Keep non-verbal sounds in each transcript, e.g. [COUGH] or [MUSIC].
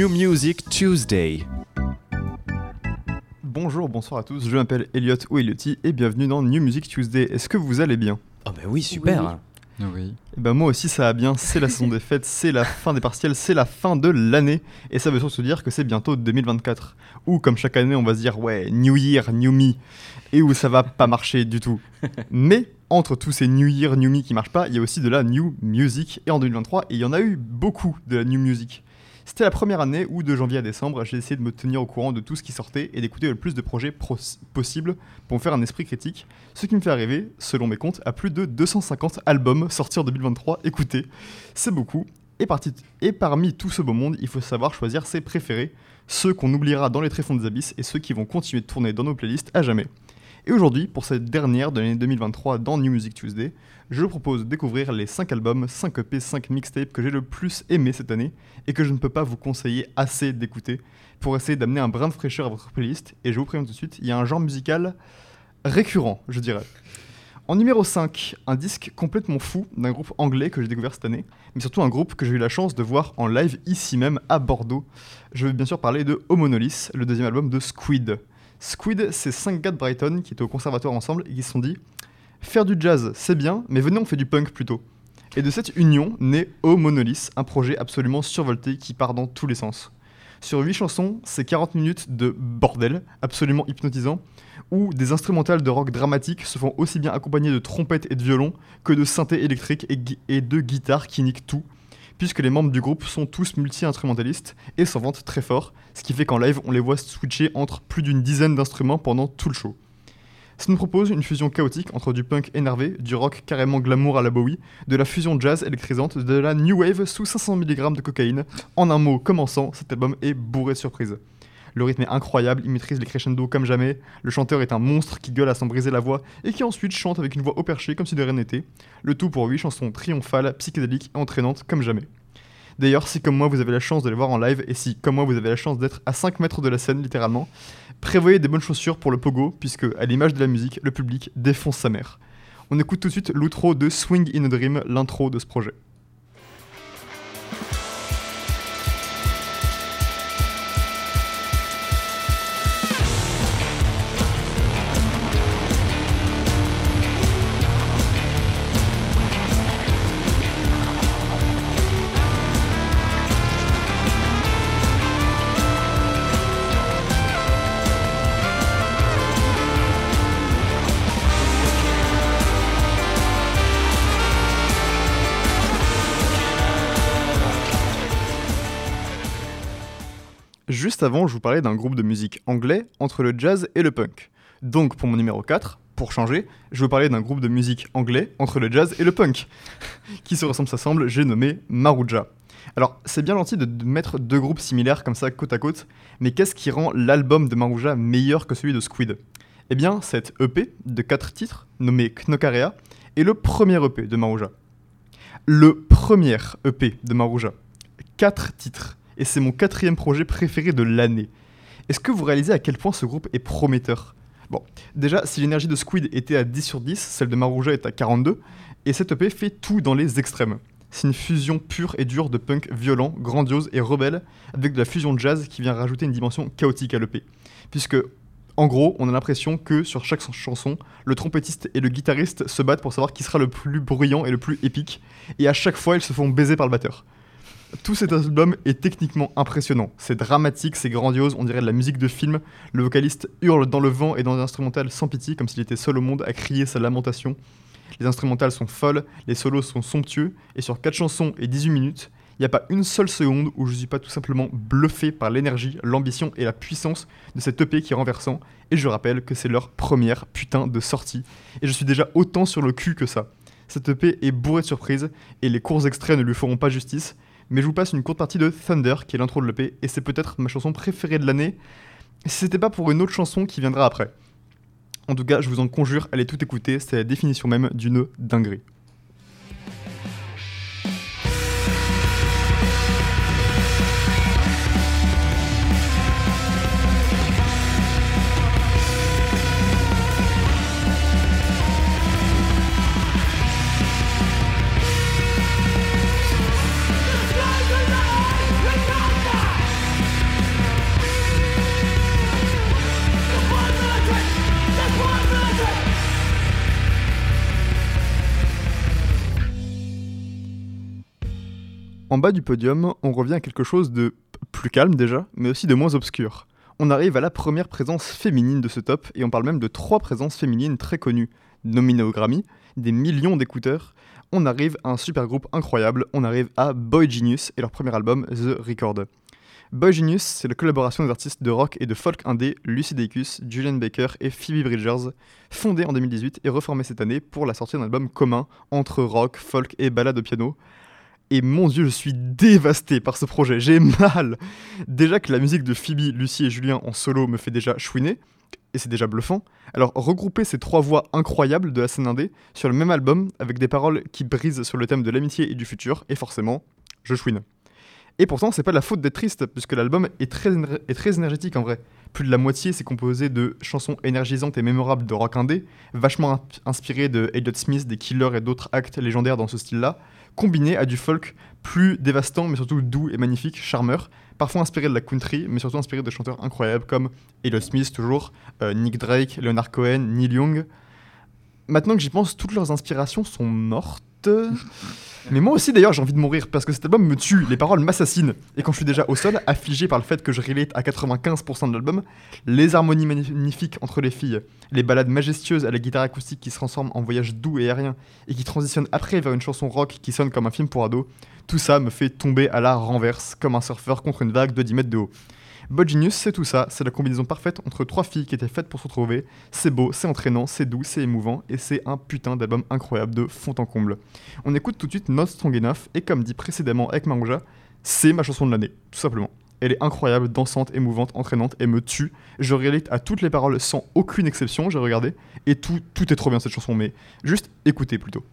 New Music Tuesday. Bonjour, bonsoir à tous, je m'appelle Elliot ou Ellioti et bienvenue dans New Music Tuesday. Est-ce que vous allez bien? Oh bah oui, super. Oui. Eh ben moi aussi ça va bien, c'est la saison des fêtes, c'est la fin des partiels, c'est la fin de l'année et ça veut surtout dire que c'est bientôt 2024 ou comme chaque année on va se dire ouais New Year, New Me et où ça va pas marcher du tout. [LAUGHS] Mais entre tous ces New Year, New Me qui marchent pas, il y a aussi de la New Music et en 2023 et il y en a eu beaucoup de la New Music. C'était la première année où de janvier à décembre j'ai essayé de me tenir au courant de tout ce qui sortait et d'écouter le plus de projets pros- possible pour me faire un esprit critique, ce qui me fait arriver, selon mes comptes, à plus de 250 albums sortis en 2023 écoutés. C'est beaucoup. Et, et parmi tout ce beau monde, il faut savoir choisir ses préférés, ceux qu'on oubliera dans les tréfonds des abysses et ceux qui vont continuer de tourner dans nos playlists à jamais. Et aujourd'hui, pour cette dernière de l'année 2023 dans New Music Tuesday, je vous propose de découvrir les 5 albums, 5 EP, 5 mixtapes que j'ai le plus aimé cette année et que je ne peux pas vous conseiller assez d'écouter pour essayer d'amener un brin de fraîcheur à votre playlist. Et je vous préviens tout de suite, il y a un genre musical récurrent, je dirais. En numéro 5, un disque complètement fou d'un groupe anglais que j'ai découvert cette année, mais surtout un groupe que j'ai eu la chance de voir en live ici même à Bordeaux. Je veux bien sûr parler de Homonolis, le deuxième album de Squid. Squid, c'est 5 gars de Brighton qui étaient au conservatoire ensemble et qui se sont dit faire du jazz, c'est bien, mais venez, on fait du punk plutôt. Et de cette union naît Homonolis, un projet absolument survolté qui part dans tous les sens. Sur 8 chansons, c'est 40 minutes de bordel, absolument hypnotisant, où des instrumentales de rock dramatique se font aussi bien accompagner de trompettes et de violons que de synthés électriques et, et de guitares qui niquent tout, puisque les membres du groupe sont tous multi-instrumentalistes et s'en vantent très fort, ce qui fait qu'en live on les voit switcher entre plus d'une dizaine d'instruments pendant tout le show. Ça nous propose une fusion chaotique entre du punk énervé, du rock carrément glamour à la Bowie, de la fusion jazz électrisante, de la new wave sous 500 mg de cocaïne. En un mot, commençant, cet album est bourré de surprises. Le rythme est incroyable, il maîtrise les crescendo comme jamais, le chanteur est un monstre qui gueule à s'en briser la voix et qui ensuite chante avec une voix au perché comme si de rien n'était. Le tout pour 8 chansons triomphales, psychédéliques et entraînantes comme jamais. D'ailleurs, si comme moi vous avez la chance de les voir en live et si comme moi vous avez la chance d'être à 5 mètres de la scène littéralement, prévoyez des bonnes chaussures pour le pogo puisque à l'image de la musique, le public défonce sa mère. On écoute tout de suite l'outro de Swing in a Dream, l'intro de ce projet. Juste avant, je vous parlais d'un groupe de musique anglais entre le jazz et le punk. Donc pour mon numéro 4, pour changer, je vous parler d'un groupe de musique anglais entre le jazz et le punk. [LAUGHS] Qui se ressemble, s'assemble, j'ai nommé Maruja. Alors, c'est bien gentil de de mettre deux groupes similaires comme ça côte à côte, mais qu'est-ce qui rend l'album de Maruja meilleur que celui de Squid? Eh bien, cette EP de 4 titres, nommé Knokarea, est le premier EP de Maruja. Le premier EP de Maruja. 4 titres. Et c'est mon quatrième projet préféré de l'année. Est-ce que vous réalisez à quel point ce groupe est prometteur? Bon, déjà, si l'énergie de Squid était à 10 sur 10, celle de Maruja est à 42, et cette EP fait tout dans les extrêmes. C'est une fusion pure et dure de punk violent, grandiose et rebelle, avec de la fusion jazz qui vient rajouter une dimension chaotique à l'EP. Puisque, en gros, on a l'impression que sur chaque chanson, le trompettiste et le guitariste se battent pour savoir qui sera le plus bruyant et le plus épique, et à chaque fois, ils se font baiser par le batteur. Tout cet album est techniquement impressionnant. C'est dramatique, c'est grandiose, on dirait de la musique de film. Le vocaliste hurle dans le vent et dans un instrumental sans pitié, comme s'il était seul au monde à crier sa lamentation. Les instrumentales sont folles, les solos sont somptueux, et sur 4 chansons et 18 minutes, il n'y a pas une seule seconde où je ne suis pas tout simplement bluffé par l'énergie, l'ambition et la puissance de cette EP qui est renversant. Et je rappelle que c'est leur première putain de sortie. Et je suis déjà autant sur le cul que ça. Cette EP est bourrée de surprises, et les courts extraits ne lui feront pas justice, mais je vous passe une courte partie de Thunder, qui est l'intro de l'EP, et c'est peut-être ma chanson préférée de l'année, si c'était pas pour une autre chanson qui viendra après. En tout cas, je vous en conjure, allez tout écouter, c'est la définition même d'une dinguerie. En bas du podium, on revient à quelque chose de plus calme déjà, mais aussi de moins obscur. On arrive à la première présence féminine de ce top, et on parle même de trois présences féminines très connues, nominées au Grammy, des millions d'écouteurs. On arrive à un super groupe incroyable, on arrive à Boy Genius et leur premier album, The Record. Boy Genius, c'est la collaboration des artistes de rock et de folk indé Lucy Julian Baker et Phoebe Bridgers, fondée en 2018 et reformée cette année pour la sortie d'un album commun entre rock, folk et ballade au piano. Et mon dieu, je suis dévasté par ce projet, j'ai mal Déjà que la musique de Phoebe, Lucy et Julien en solo me fait déjà chouiner, et c'est déjà bluffant, alors regrouper ces trois voix incroyables de la scène sur le même album avec des paroles qui brisent sur le thème de l'amitié et du futur, et forcément, je chouine. Et pourtant, c'est pas la faute d'être triste, puisque l'album est très, est très énergétique en vrai. Plus de la moitié, c'est composé de chansons énergisantes et mémorables de rock indé, vachement inspirées de Elliott Smith, des Killers et d'autres actes légendaires dans ce style-là, combiné à du folk plus dévastant, mais surtout doux et magnifique, charmeur, parfois inspiré de la country, mais surtout inspiré de chanteurs incroyables comme Elliott Smith, toujours, euh, Nick Drake, Leonard Cohen, Neil Young. Maintenant que j'y pense, toutes leurs inspirations sont mortes. [LAUGHS] Mais moi aussi d'ailleurs j'ai envie de mourir parce que cet album me tue, les paroles m'assassinent. Et quand je suis déjà au sol, affligé par le fait que je relate à 95% de l'album, les harmonies magnifiques entre les filles, les balades majestueuses à la guitare acoustique qui se transforment en voyage doux et aérien et qui transitionnent après vers une chanson rock qui sonne comme un film pour ados, tout ça me fait tomber à la renverse comme un surfeur contre une vague de 10 mètres de haut. Bot Genius, c'est tout ça, c'est la combinaison parfaite entre trois filles qui étaient faites pour se retrouver. C'est beau, c'est entraînant, c'est doux, c'est émouvant, et c'est un putain d'album incroyable de fond en comble. On écoute tout de suite Not Strong Enough, et comme dit précédemment avec c'est ma chanson de l'année, tout simplement. Elle est incroyable, dansante, émouvante, entraînante, et me tue. Je relate à toutes les paroles sans aucune exception, j'ai regardé, et tout, tout est trop bien cette chanson, mais juste écoutez plutôt.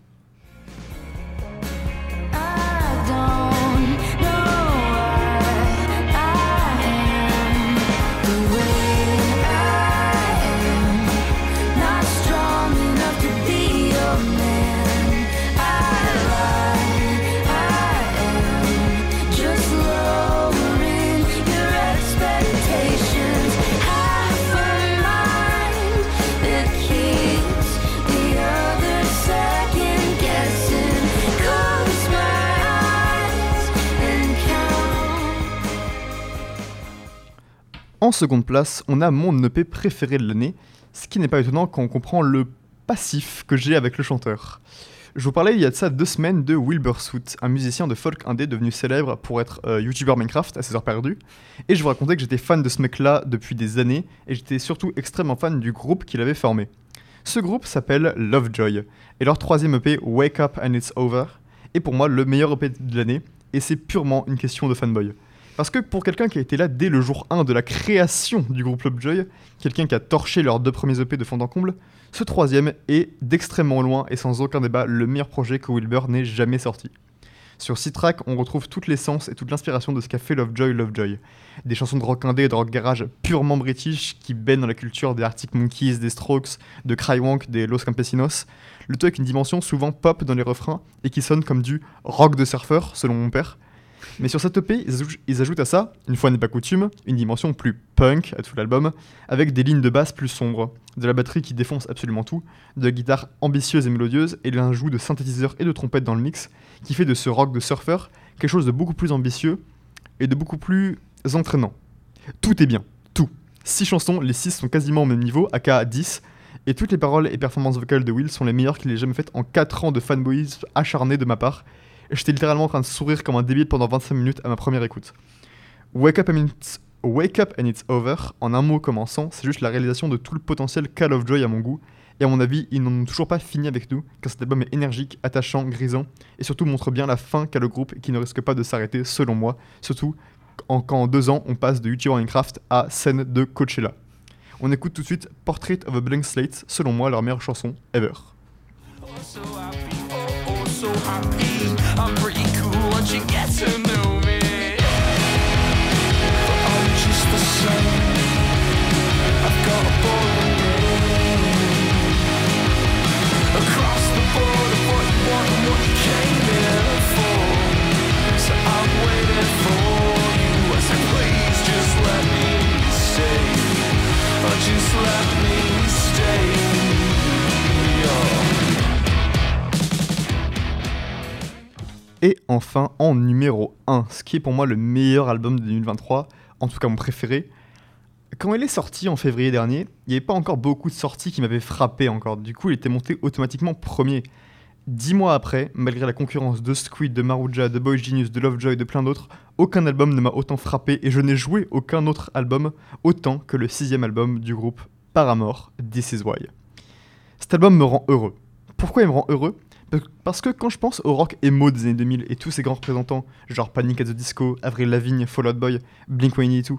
Seconde place, on a mon EP préféré de l'année, ce qui n'est pas étonnant quand on comprend le passif que j'ai avec le chanteur. Je vous parlais il y a de ça deux semaines de Wilbur Soot, un musicien de folk indé devenu célèbre pour être euh, YouTuber Minecraft à ses heures perdues. Et je vous racontais que j'étais fan de ce mec-là depuis des années, et j'étais surtout extrêmement fan du groupe qu'il avait formé. Ce groupe s'appelle Lovejoy, et leur troisième EP, Wake Up and It's Over, est pour moi le meilleur EP de l'année, et c'est purement une question de fanboy. Parce que pour quelqu'un qui a été là dès le jour 1 de la création du groupe Lovejoy, quelqu'un qui a torché leurs deux premiers EP de fond en comble, ce troisième est d'extrêmement loin et sans aucun débat le meilleur projet que Wilbur n'ait jamais sorti. Sur C-Track, on retrouve toute l'essence et toute l'inspiration de ce qu'a fait Lovejoy Lovejoy. Des chansons de rock indé et de rock garage purement british qui baignent dans la culture des Arctic Monkeys, des Strokes, de Crywonk, des Los Campesinos. Le tout avec une dimension souvent pop dans les refrains et qui sonne comme du rock de surfeur, selon mon père, mais sur cette EP, ils, ajoutent à ça, une fois n'est pas coutume, une dimension plus punk à tout l'album, avec des lignes de basse plus sombres, de la batterie qui défonce absolument tout, de la guitare ambitieuse et mélodieuse, et l'ajout de synthétiseurs et de trompettes dans le mix, qui fait de ce rock de surfeur quelque chose de beaucoup plus ambitieux et de beaucoup plus entraînant. Tout est bien, tout. 6 chansons, les 6 sont quasiment au même niveau, aka 10, et toutes les paroles et performances vocales de Will sont les meilleures qu'il ait jamais faites en 4 ans de fanboyisme acharné de ma part, J'étais littéralement en train de sourire comme un débile pendant 25 minutes à ma première écoute. Wake Up and It's, Wake Up and It's Over, en un mot commençant, c'est juste la réalisation de tout le potentiel Call of Joy à mon goût. Et à mon avis, ils n'en ont toujours pas fini avec nous, car cet album est énergique, attachant, grisant, et surtout montre bien la fin qu'a le groupe et qui ne risque pas de s'arrêter, selon moi. Surtout quand en deux ans, on passe de YouTube Minecraft à scène de Coachella. On écoute tout de suite Portrait of a Blank Slate, selon moi leur meilleure chanson ever. I'm pretty cool and she gets her know. Et enfin, en numéro 1, ce qui est pour moi le meilleur album de 2023, en tout cas mon préféré. Quand il est sorti en février dernier, il n'y avait pas encore beaucoup de sorties qui m'avaient frappé encore. Du coup, il était monté automatiquement premier. Dix mois après, malgré la concurrence de Squid, de Maruja, de Boy Genius, de Lovejoy, de plein d'autres, aucun album ne m'a autant frappé et je n'ai joué aucun autre album autant que le sixième album du groupe Paramore, This Is. Cet album me rend heureux. Pourquoi il me rend heureux? Parce que quand je pense au rock emo des années 2000 et tous ces grands représentants, genre Panic at the Disco, Avril Lavigne, Fall Out Boy, Blink-182,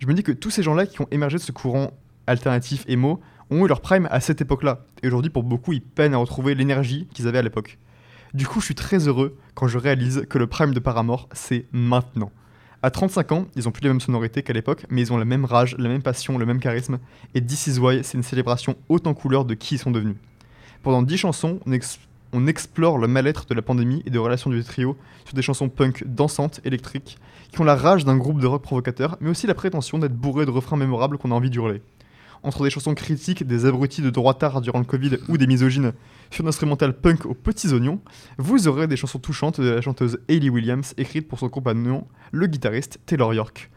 je me dis que tous ces gens-là qui ont émergé de ce courant alternatif emo ont eu leur prime à cette époque-là. Et aujourd'hui, pour beaucoup, ils peinent à retrouver l'énergie qu'ils avaient à l'époque. Du coup, je suis très heureux quand je réalise que le prime de Paramore, c'est maintenant. À 35 ans, ils ont plus les mêmes sonorités qu'à l'époque, mais ils ont la même rage, la même passion, le même charisme. Et This Is Why, c'est une célébration haute en couleur de qui ils sont devenus. Pendant 10 chansons, on, on explore le mal-être de la pandémie et des relations du trio sur des chansons punk dansantes, électriques, qui ont la rage d'un groupe de rock provocateur, mais aussi la prétention d'être bourré de refrains mémorables qu'on a envie d'hurler entre des chansons critiques, des abrutis de droitards durant le Covid ou des misogynes sur l'instrumental punk aux petits oignons, vous aurez des chansons touchantes de la chanteuse Hayley Williams écrites pour son compagnon, le guitariste Taylor York.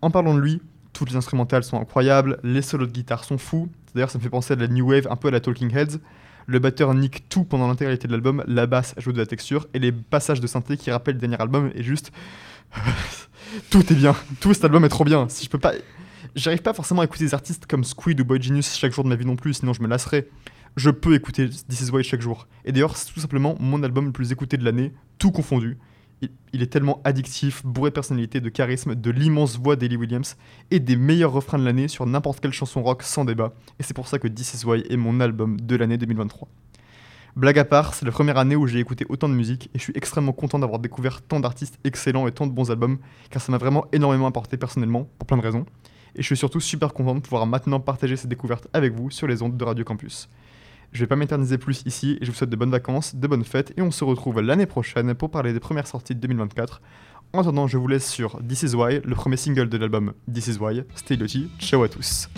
En parlant de lui, toutes les instrumentales sont incroyables, les solos de guitare sont fous, d'ailleurs ça me fait penser à la new wave un peu à la Talking Heads. Le batteur nique tout pendant l'intégralité de l'album, la basse ajoute de la texture et les passages de synthé qui rappellent le dernier album est juste [LAUGHS] tout est bien, tout cet album est trop bien. Si je peux pas J'arrive pas forcément à écouter des artistes comme Squid ou Boy Genius chaque jour de ma vie non plus, sinon je me lasserais. Je peux écouter This Is chaque jour. Et d'ailleurs, c'est tout simplement mon album le plus écouté de l'année, tout confondu. Il, est tellement addictif, bourré de personnalité, de charisme, de l'immense voix d'Ellie Williams et des meilleurs refrains de l'année sur n'importe quelle chanson rock sans débat. Et c'est pour ça que This Is Why est mon album de l'année 2023. Blague à part, c'est la première année où j'ai écouté autant de musique et je suis extrêmement content d'avoir découvert tant d'artistes excellents et tant de bons albums, car ça m'a vraiment énormément apporté personnellement, pour plein de raisons et je suis surtout super content de pouvoir maintenant partager ces découvertes avec vous sur les ondes de Radio Campus. Je vais pas m'éterniser plus ici et je vous souhaite de bonnes vacances, de bonnes fêtes et on se retrouve l'année prochaine pour parler des premières sorties de 2024. En attendant, je vous laisse sur This Is Why, le premier single de l'album This Is Why. Stay Lottie, ciao à tous.